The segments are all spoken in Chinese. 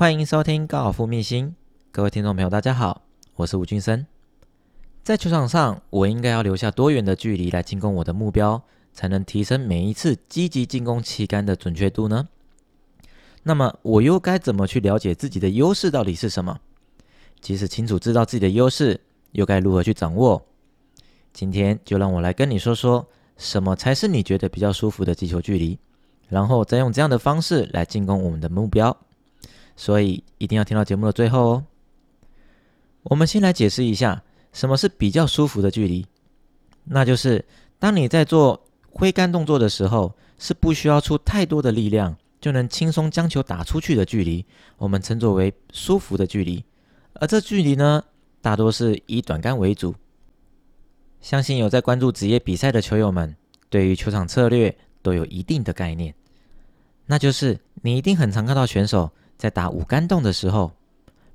欢迎收听高尔夫秘辛，各位听众朋友，大家好，我是吴俊生。在球场上，我应该要留下多远的距离来进攻我的目标，才能提升每一次积极进攻旗杆的准确度呢？那么，我又该怎么去了解自己的优势到底是什么？即使清楚知道自己的优势，又该如何去掌握？今天就让我来跟你说说，什么才是你觉得比较舒服的击球距离，然后再用这样的方式来进攻我们的目标。所以一定要听到节目的最后哦。我们先来解释一下，什么是比较舒服的距离，那就是当你在做挥杆动作的时候，是不需要出太多的力量，就能轻松将球打出去的距离，我们称作为舒服的距离。而这距离呢，大多是以短杆为主。相信有在关注职业比赛的球友们，对于球场策略都有一定的概念。那就是你一定很常看到选手在打五杆洞的时候，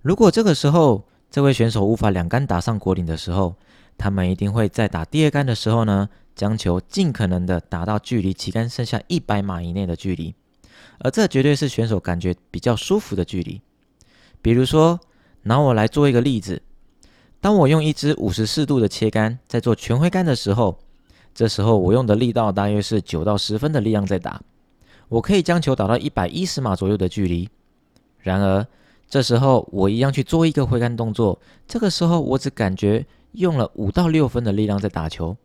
如果这个时候这位选手无法两杆打上果岭的时候，他们一定会在打第二杆的时候呢，将球尽可能的打到距离旗杆剩下一百码以内的距离，而这绝对是选手感觉比较舒服的距离。比如说，拿我来做一个例子。当我用一支五十四度的切杆在做全挥杆的时候，这时候我用的力道大约是九到十分的力量在打，我可以将球打到一百一十码左右的距离。然而，这时候我一样去做一个挥杆动作，这个时候我只感觉用了五到六分的力量在打球，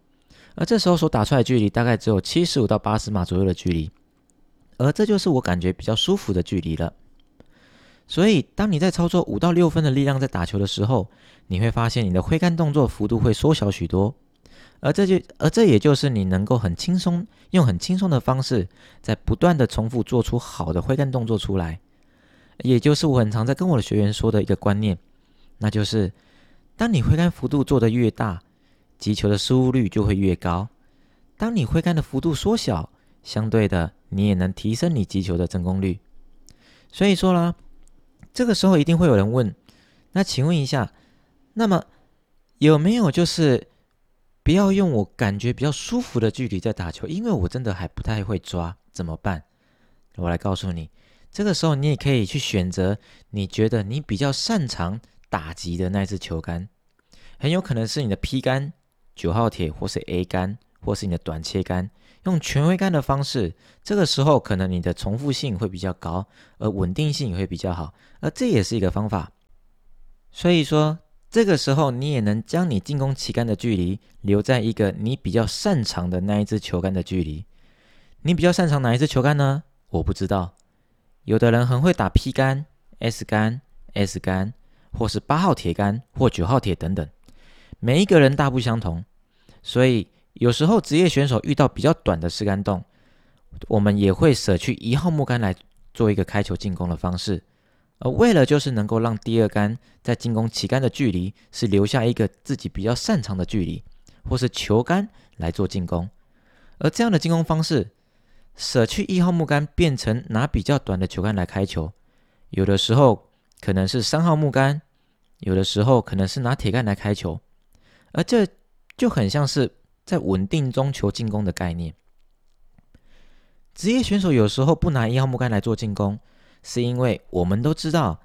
而这时候所打出来的距离大概只有七十五到八十码左右的距离，而这就是我感觉比较舒服的距离了。所以，当你在操作五到六分的力量在打球的时候，你会发现你的挥杆动作幅度会缩小许多，而这就而这也就是你能够很轻松用很轻松的方式，在不断的重复做出好的挥杆动作出来，也就是我很常在跟我的学员说的一个观念，那就是当你挥杆幅度做得越大，击球的失误率就会越高；当你挥杆的幅度缩小，相对的你也能提升你击球的成功率。所以说啦。这个时候一定会有人问：那请问一下，那么有没有就是不要用我感觉比较舒服的距离在打球？因为我真的还不太会抓，怎么办？我来告诉你，这个时候你也可以去选择你觉得你比较擅长打击的那支球杆，很有可能是你的 P 杆、九号铁或是 A 杆。或是你的短切杆，用全挥杆的方式，这个时候可能你的重复性会比较高，而稳定性也会比较好，而这也是一个方法。所以说，这个时候你也能将你进攻旗杆的距离留在一个你比较擅长的那一支球杆的距离。你比较擅长哪一支球杆呢？我不知道。有的人很会打 P 杆、S 杆、S 杆，或是八号铁杆或九号铁等等，每一个人大不相同，所以。有时候职业选手遇到比较短的四杆洞，我们也会舍去一号木杆来做一个开球进攻的方式，而为了就是能够让第二杆在进攻旗杆的距离是留下一个自己比较擅长的距离，或是球杆来做进攻，而这样的进攻方式，舍去一号木杆变成拿比较短的球杆来开球，有的时候可能是三号木杆，有的时候可能是拿铁杆来开球，而这就很像是。在稳定中求进攻的概念，职业选手有时候不拿一号木杆来做进攻，是因为我们都知道，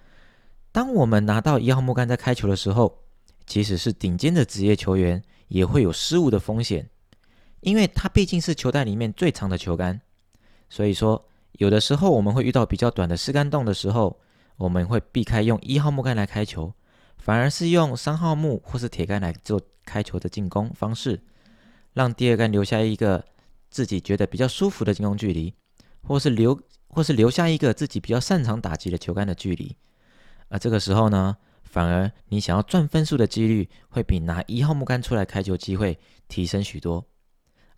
当我们拿到一号木杆在开球的时候，即使是顶尖的职业球员，也会有失误的风险，因为它毕竟是球袋里面最长的球杆。所以说，有的时候我们会遇到比较短的四杆洞的时候，我们会避开用一号木杆来开球，反而是用三号木或是铁杆来做开球的进攻方式。让第二杆留下一个自己觉得比较舒服的进攻距离，或是留，或是留下一个自己比较擅长打击的球杆的距离。而这个时候呢，反而你想要赚分数的几率会比拿一号木杆出来开球机会提升许多。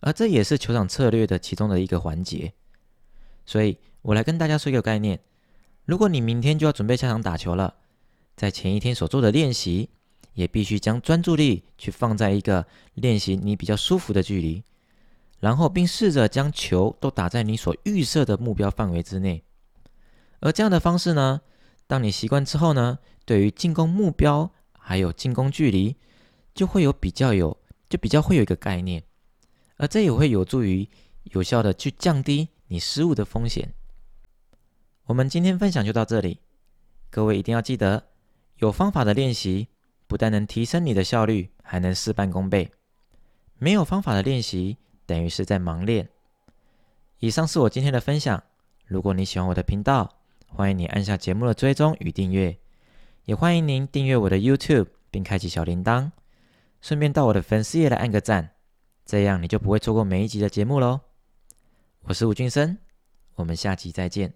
而这也是球场策略的其中的一个环节。所以我来跟大家说一个概念：如果你明天就要准备下场打球了，在前一天所做的练习。也必须将专注力去放在一个练习你比较舒服的距离，然后并试着将球都打在你所预设的目标范围之内。而这样的方式呢，当你习惯之后呢，对于进攻目标还有进攻距离，就会有比较有，就比较会有一个概念，而这也会有助于有效的去降低你失误的风险。我们今天分享就到这里。各位一定要记得，有方法的练习不但能提升你的效率，还能事半功倍。没有方法的练习，等于是在盲练。以上是我今天的分享。如果你喜欢我的频道，欢迎你按下节目的追踪与订阅，也欢迎您订阅我的 YouTube 并开启小铃铛，顺便到我的粉丝页来按个赞，这样你就不会错过每一集的节目喽。我是吴俊生，我们下集再见。